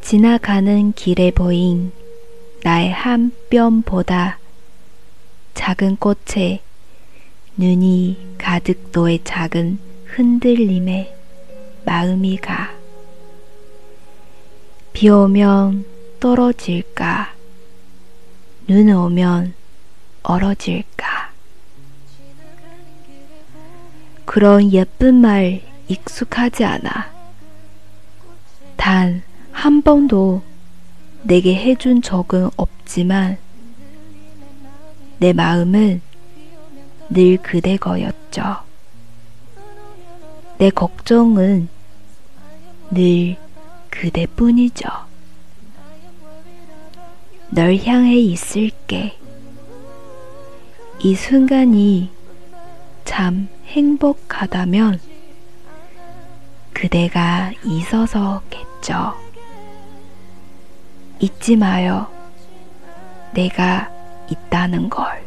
지나가는 길에 보인 나의 한 뼘보다 작은 꽃에 눈이 가득 너의 작은 흔들림에 마음이 가. 비 오면 떨어질까? 눈 오면 얼어질까? 그런 예쁜 말 익숙하지 않아. 단 한 번도 내게 해준 적은 없지만 내 마음은 늘 그대 거였죠. 내 걱정은 늘 그대뿐이죠. 널 향해 있을게. 이 순간이 참 행복하다면 그대가 있어서겠죠. 잊지 마요. 내가 있다는 걸.